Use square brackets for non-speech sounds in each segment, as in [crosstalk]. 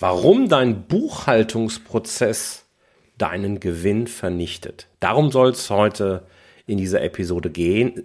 Warum dein Buchhaltungsprozess deinen Gewinn vernichtet. Darum soll es heute in dieser Episode gehen,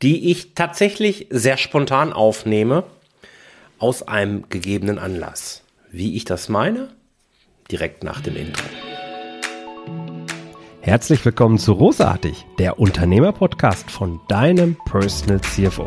die ich tatsächlich sehr spontan aufnehme aus einem gegebenen Anlass. Wie ich das meine? Direkt nach dem Intro. Herzlich willkommen zu Rosartig, der Unternehmer-Podcast von deinem Personal CFO.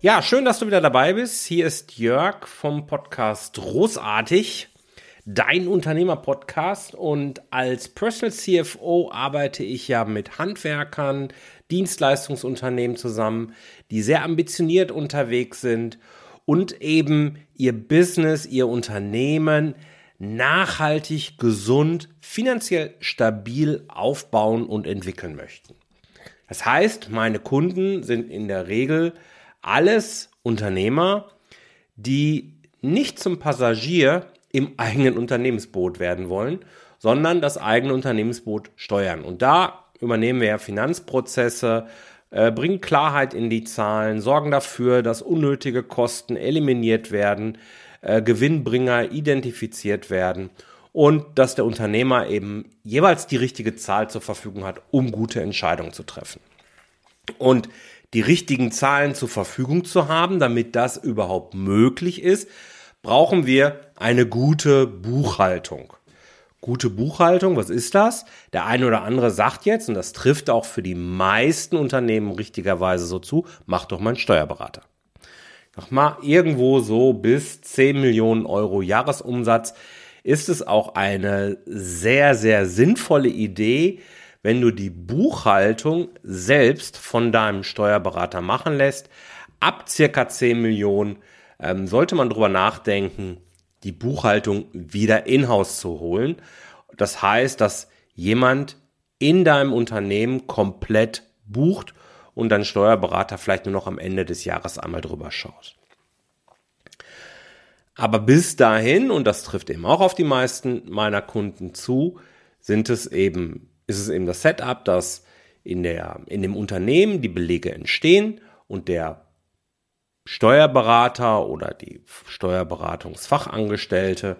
Ja, schön, dass du wieder dabei bist. Hier ist Jörg vom Podcast Großartig, dein Unternehmer-Podcast. Und als Personal CFO arbeite ich ja mit Handwerkern, Dienstleistungsunternehmen zusammen, die sehr ambitioniert unterwegs sind und eben ihr Business, ihr Unternehmen nachhaltig, gesund, finanziell stabil aufbauen und entwickeln möchten. Das heißt, meine Kunden sind in der Regel alles Unternehmer, die nicht zum Passagier im eigenen Unternehmensboot werden wollen, sondern das eigene Unternehmensboot steuern. Und da übernehmen wir ja Finanzprozesse, äh, bringen Klarheit in die Zahlen, sorgen dafür, dass unnötige Kosten eliminiert werden, äh, Gewinnbringer identifiziert werden und dass der Unternehmer eben jeweils die richtige Zahl zur Verfügung hat, um gute Entscheidungen zu treffen. Und die richtigen Zahlen zur Verfügung zu haben, damit das überhaupt möglich ist, brauchen wir eine gute Buchhaltung. Gute Buchhaltung, was ist das? Der eine oder andere sagt jetzt, und das trifft auch für die meisten Unternehmen richtigerweise so zu, mach doch mal einen Steuerberater. Mach mal irgendwo so bis 10 Millionen Euro Jahresumsatz ist es auch eine sehr, sehr sinnvolle Idee, wenn du die Buchhaltung selbst von deinem Steuerberater machen lässt, ab circa 10 Millionen ähm, sollte man darüber nachdenken, die Buchhaltung wieder in-house zu holen. Das heißt, dass jemand in deinem Unternehmen komplett bucht und dein Steuerberater vielleicht nur noch am Ende des Jahres einmal drüber schaut. Aber bis dahin, und das trifft eben auch auf die meisten meiner Kunden zu, sind es eben ist es eben das Setup, dass in, der, in dem Unternehmen die Belege entstehen und der Steuerberater oder die Steuerberatungsfachangestellte,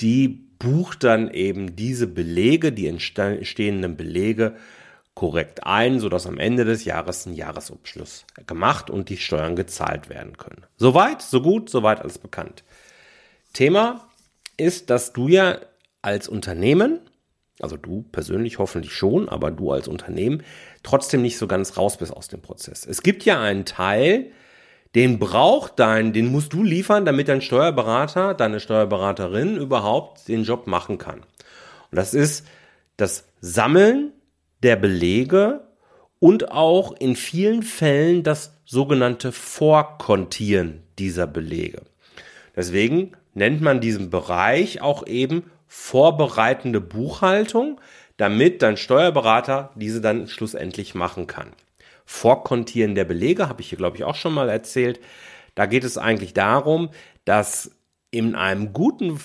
die bucht dann eben diese Belege, die entstehenden Belege korrekt ein, sodass am Ende des Jahres ein Jahresabschluss gemacht und die Steuern gezahlt werden können. Soweit, so gut, soweit alles bekannt. Thema ist, dass du ja als Unternehmen also du persönlich hoffentlich schon, aber du als Unternehmen trotzdem nicht so ganz raus bist aus dem Prozess. Es gibt ja einen Teil, den braucht dein, den musst du liefern, damit dein Steuerberater, deine Steuerberaterin überhaupt den Job machen kann. Und das ist das Sammeln der Belege und auch in vielen Fällen das sogenannte Vorkontieren dieser Belege. Deswegen nennt man diesen Bereich auch eben vorbereitende Buchhaltung, damit dein Steuerberater diese dann schlussendlich machen kann. Vorkontieren der Belege habe ich hier, glaube ich, auch schon mal erzählt. Da geht es eigentlich darum, dass in einem guten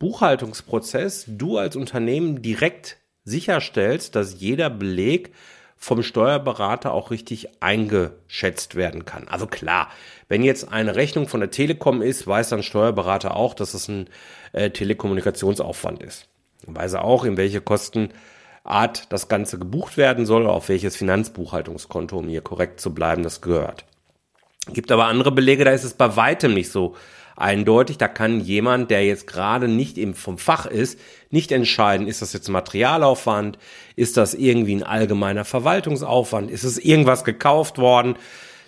Buchhaltungsprozess du als Unternehmen direkt sicherstellst, dass jeder Beleg vom Steuerberater auch richtig eingeschätzt werden kann. Also klar, wenn jetzt eine Rechnung von der Telekom ist, weiß dann Steuerberater auch, dass es ein äh, Telekommunikationsaufwand ist. Weiß er auch, in welche Kostenart das Ganze gebucht werden soll, auf welches Finanzbuchhaltungskonto, um hier korrekt zu bleiben, das gehört. Gibt aber andere Belege, da ist es bei weitem nicht so eindeutig. Da kann jemand, der jetzt gerade nicht eben vom Fach ist, nicht entscheiden, ist das jetzt Materialaufwand, ist das irgendwie ein allgemeiner Verwaltungsaufwand, ist es irgendwas gekauft worden.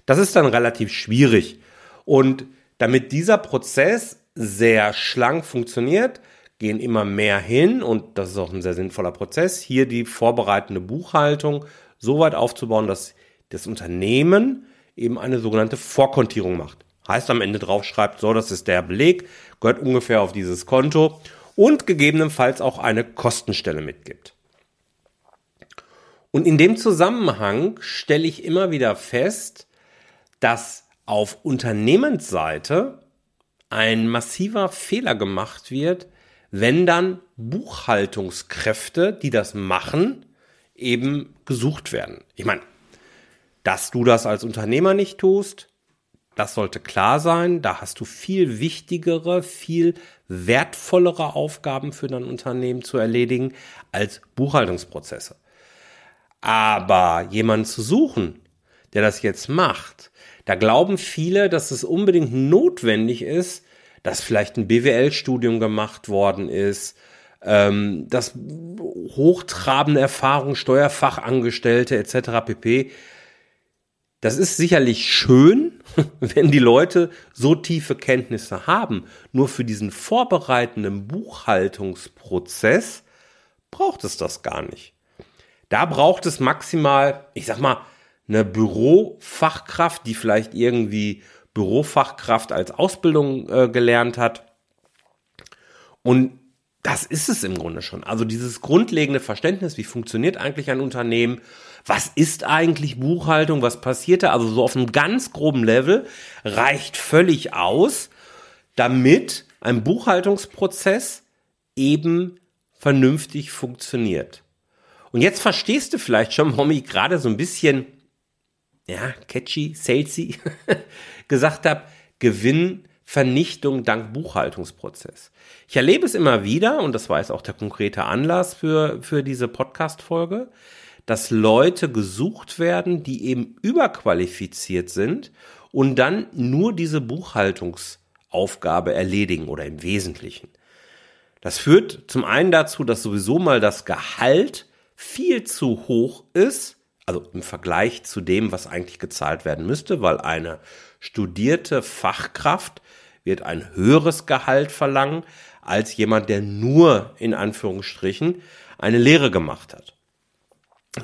Das ist dann relativ schwierig. Und damit dieser Prozess sehr schlank funktioniert, gehen immer mehr hin und das ist auch ein sehr sinnvoller Prozess, hier die vorbereitende Buchhaltung so weit aufzubauen, dass das Unternehmen eben eine sogenannte Vorkontierung macht. Heißt am Ende drauf schreibt, so, das ist der Beleg, gehört ungefähr auf dieses Konto und gegebenenfalls auch eine Kostenstelle mitgibt. Und in dem Zusammenhang stelle ich immer wieder fest, dass auf Unternehmensseite ein massiver Fehler gemacht wird, wenn dann Buchhaltungskräfte, die das machen, eben gesucht werden. Ich meine, dass du das als Unternehmer nicht tust, das sollte klar sein. Da hast du viel wichtigere, viel wertvollere Aufgaben für dein Unternehmen zu erledigen als Buchhaltungsprozesse. Aber jemanden zu suchen, der das jetzt macht, da glauben viele, dass es unbedingt notwendig ist, dass vielleicht ein BWL-Studium gemacht worden ist, ähm, dass hochtrabende Erfahrung, Steuerfachangestellte etc. pp. Das ist sicherlich schön, [laughs] wenn die Leute so tiefe Kenntnisse haben. Nur für diesen vorbereitenden Buchhaltungsprozess braucht es das gar nicht. Da braucht es maximal, ich sag mal, eine Bürofachkraft, die vielleicht irgendwie Bürofachkraft als Ausbildung äh, gelernt hat. Und das ist es im Grunde schon. Also dieses grundlegende Verständnis, wie funktioniert eigentlich ein Unternehmen, was ist eigentlich Buchhaltung, was passiert da, also so auf einem ganz groben Level, reicht völlig aus, damit ein Buchhaltungsprozess eben vernünftig funktioniert. Und jetzt verstehst du vielleicht schon, warum ich gerade so ein bisschen, ja, catchy, salesy [laughs] gesagt habe, Gewinn Vernichtung dank Buchhaltungsprozess. Ich erlebe es immer wieder, und das war jetzt auch der konkrete Anlass für, für diese Podcast-Folge, dass Leute gesucht werden, die eben überqualifiziert sind und dann nur diese Buchhaltungsaufgabe erledigen oder im Wesentlichen. Das führt zum einen dazu, dass sowieso mal das Gehalt viel zu hoch ist, also im Vergleich zu dem, was eigentlich gezahlt werden müsste, weil eine studierte Fachkraft wird ein höheres Gehalt verlangen als jemand, der nur in Anführungsstrichen eine Lehre gemacht hat.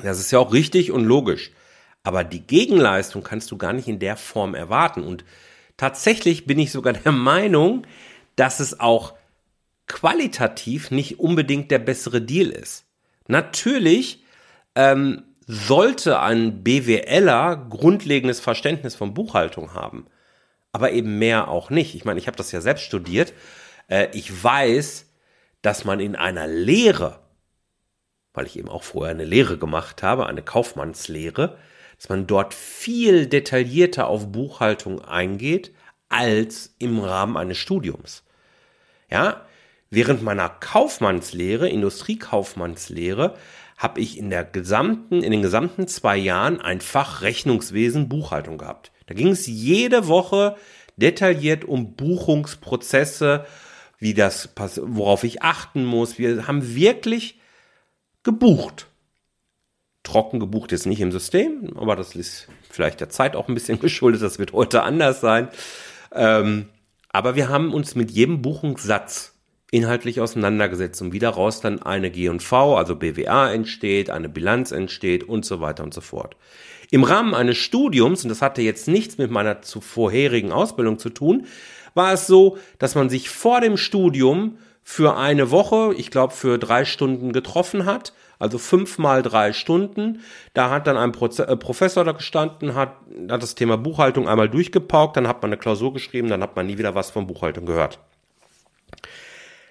Das ist ja auch richtig und logisch. Aber die Gegenleistung kannst du gar nicht in der Form erwarten. Und tatsächlich bin ich sogar [laughs] der Meinung, dass es auch qualitativ nicht unbedingt der bessere Deal ist. Natürlich ähm, sollte ein BWLer grundlegendes Verständnis von Buchhaltung haben, aber eben mehr auch nicht. Ich meine, ich habe das ja selbst studiert. Äh, ich weiß, dass man in einer Lehre, weil ich eben auch vorher eine Lehre gemacht habe, eine Kaufmannslehre, dass man dort viel detaillierter auf Buchhaltung eingeht als im Rahmen eines Studiums. Ja, während meiner Kaufmannslehre, Industriekaufmannslehre, habe ich in der gesamten, in den gesamten zwei Jahren ein Fach Rechnungswesen Buchhaltung gehabt. Da ging es jede Woche detailliert um Buchungsprozesse, wie das, worauf ich achten muss. Wir haben wirklich gebucht. Trocken gebucht jetzt nicht im System, aber das ist vielleicht der Zeit auch ein bisschen [laughs] geschuldet. Das wird heute anders sein. Ähm, aber wir haben uns mit jedem Buchungssatz inhaltlich auseinandergesetzt und wie daraus dann eine G&V, also BWA entsteht, eine Bilanz entsteht und so weiter und so fort. Im Rahmen eines Studiums, und das hatte jetzt nichts mit meiner zuvorherigen Ausbildung zu tun, war es so, dass man sich vor dem Studium für eine Woche, ich glaube für drei Stunden getroffen hat, also fünf mal drei Stunden. Da hat dann ein Proze äh, Professor da gestanden, hat, hat das Thema Buchhaltung einmal durchgepaukt, dann hat man eine Klausur geschrieben, dann hat man nie wieder was von Buchhaltung gehört.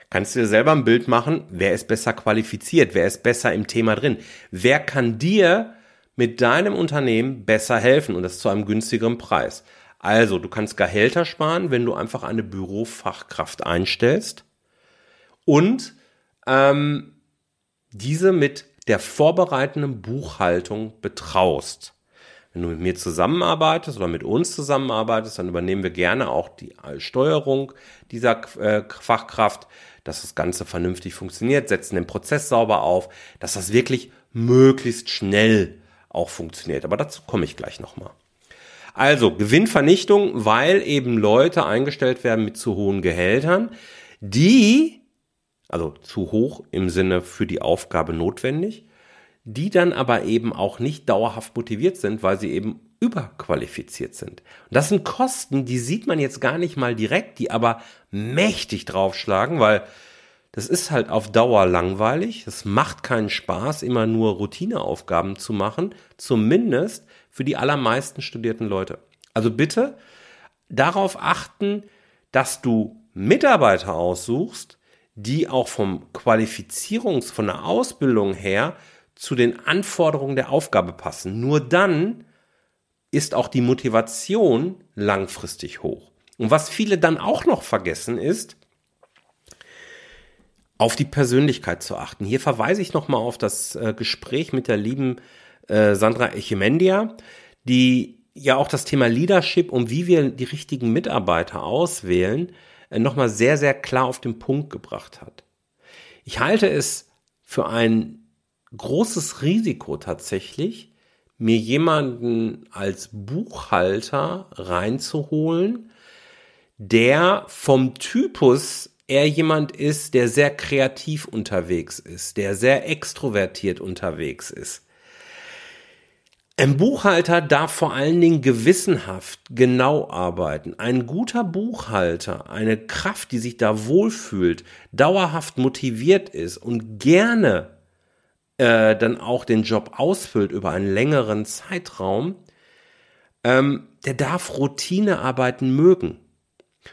Kannst du dir selber ein Bild machen, wer ist besser qualifiziert, wer ist besser im Thema drin, wer kann dir mit deinem Unternehmen besser helfen? Und das zu einem günstigeren Preis. Also, du kannst Gehälter sparen, wenn du einfach eine Bürofachkraft einstellst und ähm, diese mit der vorbereitenden Buchhaltung betraust. Wenn du mit mir zusammenarbeitest oder mit uns zusammenarbeitest, dann übernehmen wir gerne auch die Steuerung dieser äh, Fachkraft dass das Ganze vernünftig funktioniert, setzen den Prozess sauber auf, dass das wirklich möglichst schnell auch funktioniert. Aber dazu komme ich gleich nochmal. Also Gewinnvernichtung, weil eben Leute eingestellt werden mit zu hohen Gehältern, die, also zu hoch im Sinne für die Aufgabe notwendig, die dann aber eben auch nicht dauerhaft motiviert sind, weil sie eben überqualifiziert sind. Und das sind Kosten, die sieht man jetzt gar nicht mal direkt, die aber mächtig draufschlagen, weil das ist halt auf Dauer langweilig. Es macht keinen Spaß, immer nur Routineaufgaben zu machen, zumindest für die allermeisten studierten Leute. Also bitte darauf achten, dass du Mitarbeiter aussuchst, die auch vom Qualifizierungs-, von der Ausbildung her zu den Anforderungen der Aufgabe passen. Nur dann ist auch die Motivation langfristig hoch. Und was viele dann auch noch vergessen ist, auf die Persönlichkeit zu achten. Hier verweise ich nochmal auf das äh, Gespräch mit der lieben äh, Sandra Echemendia, die ja auch das Thema Leadership und wie wir die richtigen Mitarbeiter auswählen, äh, nochmal sehr, sehr klar auf den Punkt gebracht hat. Ich halte es für ein großes Risiko tatsächlich, mir jemanden als Buchhalter reinzuholen, der vom Typus er jemand ist, der sehr kreativ unterwegs ist, der sehr extrovertiert unterwegs ist. Ein Buchhalter darf vor allen Dingen gewissenhaft genau arbeiten. Ein guter Buchhalter, eine Kraft, die sich da wohlfühlt, dauerhaft motiviert ist und gerne äh, dann auch den Job ausfüllt über einen längeren Zeitraum, ähm, der darf Routinearbeiten mögen.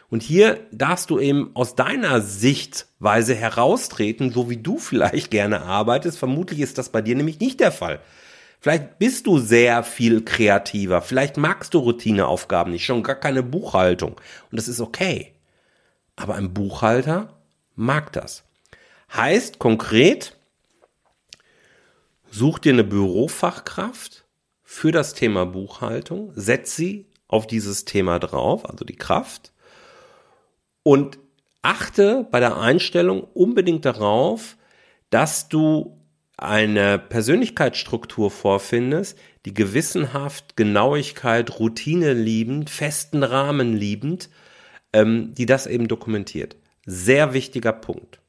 Und hier darfst du eben aus deiner Sichtweise heraustreten, so wie du vielleicht gerne arbeitest. Vermutlich ist das bei dir nämlich nicht der Fall. Vielleicht bist du sehr viel kreativer. Vielleicht magst du Routineaufgaben nicht, schon gar keine Buchhaltung. Und das ist okay. Aber ein Buchhalter mag das. Heißt konkret, such dir eine Bürofachkraft für das Thema Buchhaltung, setz sie auf dieses Thema drauf, also die Kraft, und achte bei der Einstellung unbedingt darauf, dass du eine Persönlichkeitsstruktur vorfindest, die gewissenhaft, Genauigkeit, Routine liebend, festen Rahmen liebend, ähm, die das eben dokumentiert. Sehr wichtiger Punkt.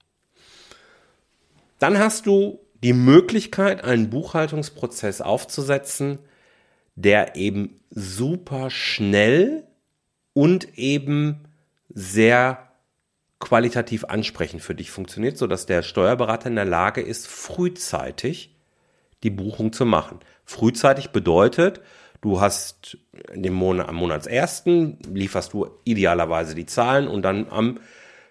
Dann hast du die Möglichkeit, einen Buchhaltungsprozess aufzusetzen, der eben super schnell und eben sehr qualitativ ansprechend für dich funktioniert, sodass der Steuerberater in der Lage ist, frühzeitig die Buchung zu machen. Frühzeitig bedeutet, du hast dem Monat, am Monatsersten lieferst du idealerweise die Zahlen und dann am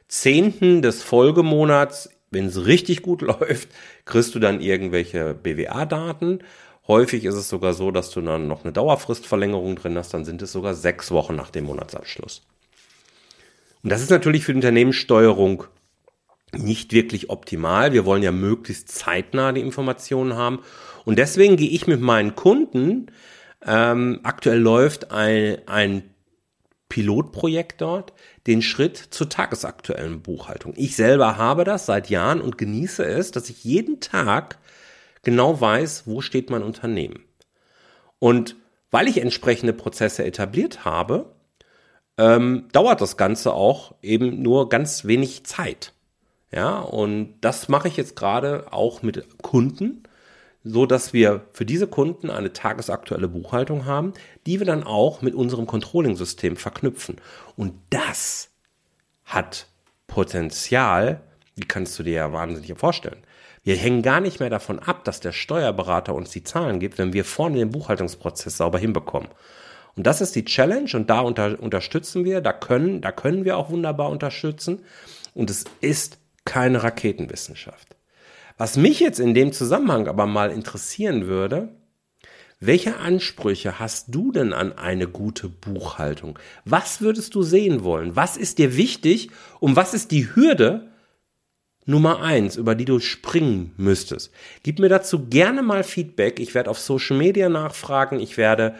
10. des Folgemonats, wenn es richtig gut [laughs] läuft, kriegst du dann irgendwelche BWA-Daten. Häufig ist es sogar so, dass du dann noch eine Dauerfristverlängerung drin hast, dann sind es sogar sechs Wochen nach dem Monatsabschluss. Und das ist natürlich für die Unternehmenssteuerung nicht wirklich optimal. Wir wollen ja möglichst zeitnah die Informationen haben. Und deswegen gehe ich mit meinen Kunden, ähm, aktuell läuft ein, ein Pilotprojekt dort, den Schritt zur tagesaktuellen Buchhaltung. Ich selber habe das seit Jahren und genieße es, dass ich jeden Tag genau weiß, wo steht mein Unternehmen. Und weil ich entsprechende Prozesse etabliert habe, ähm, dauert das Ganze auch eben nur ganz wenig Zeit. Ja, und das mache ich jetzt gerade auch mit Kunden, so dass wir für diese Kunden eine tagesaktuelle Buchhaltung haben, die wir dann auch mit unserem Controlling-System verknüpfen. Und das hat Potenzial, wie kannst du dir ja wahnsinnig vorstellen. Wir hängen gar nicht mehr davon ab, dass der Steuerberater uns die Zahlen gibt, wenn wir vorne den Buchhaltungsprozess sauber hinbekommen. Und das ist die Challenge und da unter, unterstützen wir, da können, da können wir auch wunderbar unterstützen. Und es ist keine Raketenwissenschaft. Was mich jetzt in dem Zusammenhang aber mal interessieren würde, welche Ansprüche hast du denn an eine gute Buchhaltung? Was würdest du sehen wollen? Was ist dir wichtig und was ist die Hürde Nummer eins, über die du springen müsstest? Gib mir dazu gerne mal Feedback. Ich werde auf Social Media nachfragen. Ich werde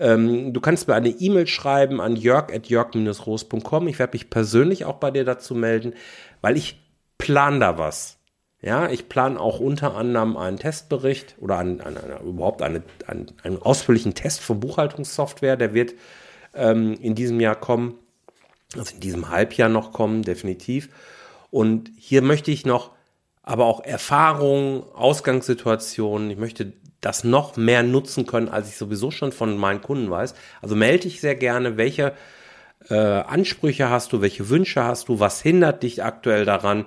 ähm, du kannst mir eine E-Mail schreiben an jörg.jörg-roos.com. Ich werde mich persönlich auch bei dir dazu melden, weil ich plan da was. Ja, ich plane auch unter anderem einen Testbericht oder einen, einen, einen, überhaupt eine, einen, einen ausführlichen Test von Buchhaltungssoftware. Der wird ähm, in diesem Jahr kommen, also in diesem Halbjahr noch kommen, definitiv. Und hier möchte ich noch aber auch Erfahrungen, Ausgangssituationen, ich möchte das noch mehr nutzen können, als ich sowieso schon von meinen Kunden weiß. Also melde dich sehr gerne, welche äh, Ansprüche hast du, welche Wünsche hast du, was hindert dich aktuell daran,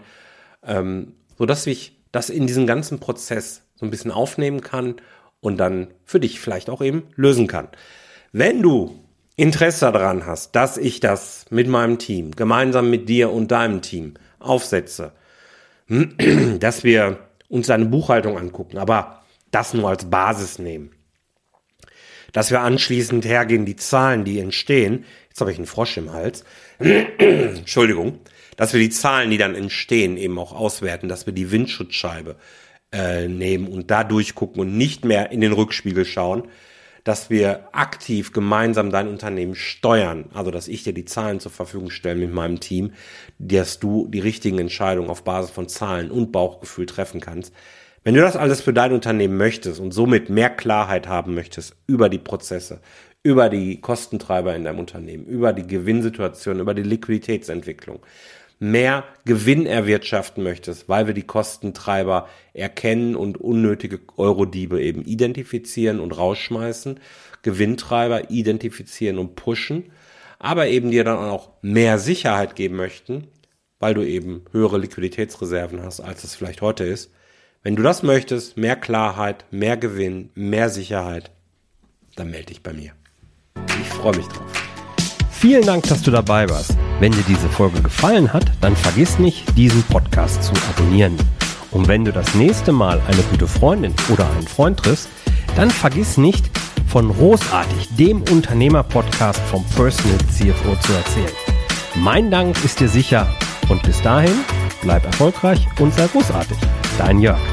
ähm, sodass ich das in diesen ganzen Prozess so ein bisschen aufnehmen kann und dann für dich vielleicht auch eben lösen kann. Wenn du Interesse daran hast, dass ich das mit meinem Team, gemeinsam mit dir und deinem Team aufsetze, [clears throat] dass wir uns eine Buchhaltung angucken, aber das nur als Basis nehmen. Dass wir anschließend hergehen, die Zahlen, die entstehen, jetzt habe ich einen Frosch im Hals, [clears throat] Entschuldigung, dass wir die Zahlen, die dann entstehen, eben auch auswerten, dass wir die Windschutzscheibe äh, nehmen und da durchgucken und nicht mehr in den Rückspiegel schauen, dass wir aktiv gemeinsam dein Unternehmen steuern, also dass ich dir die Zahlen zur Verfügung stelle mit meinem Team, dass du die richtigen Entscheidungen auf Basis von Zahlen und Bauchgefühl treffen kannst. Wenn du das alles für dein Unternehmen möchtest und somit mehr Klarheit haben möchtest über die Prozesse, über die Kostentreiber in deinem Unternehmen, über die Gewinnsituation, über die Liquiditätsentwicklung, mehr Gewinn erwirtschaften möchtest, weil wir die Kostentreiber erkennen und unnötige Eurodiebe eben identifizieren und rausschmeißen, Gewinntreiber identifizieren und pushen, aber eben dir dann auch mehr Sicherheit geben möchten, weil du eben höhere Liquiditätsreserven hast, als es vielleicht heute ist. Wenn du das möchtest, mehr Klarheit, mehr Gewinn, mehr Sicherheit, dann melde dich bei mir. Ich freue mich drauf. Vielen Dank, dass du dabei warst. Wenn dir diese Folge gefallen hat, dann vergiss nicht, diesen Podcast zu abonnieren. Und wenn du das nächste Mal eine gute Freundin oder einen Freund triffst, dann vergiss nicht, von Großartig, dem Unternehmer-Podcast vom Personal CFO zu erzählen. Mein Dank ist dir sicher und bis dahin bleib erfolgreich und sei großartig. Dein Jörg.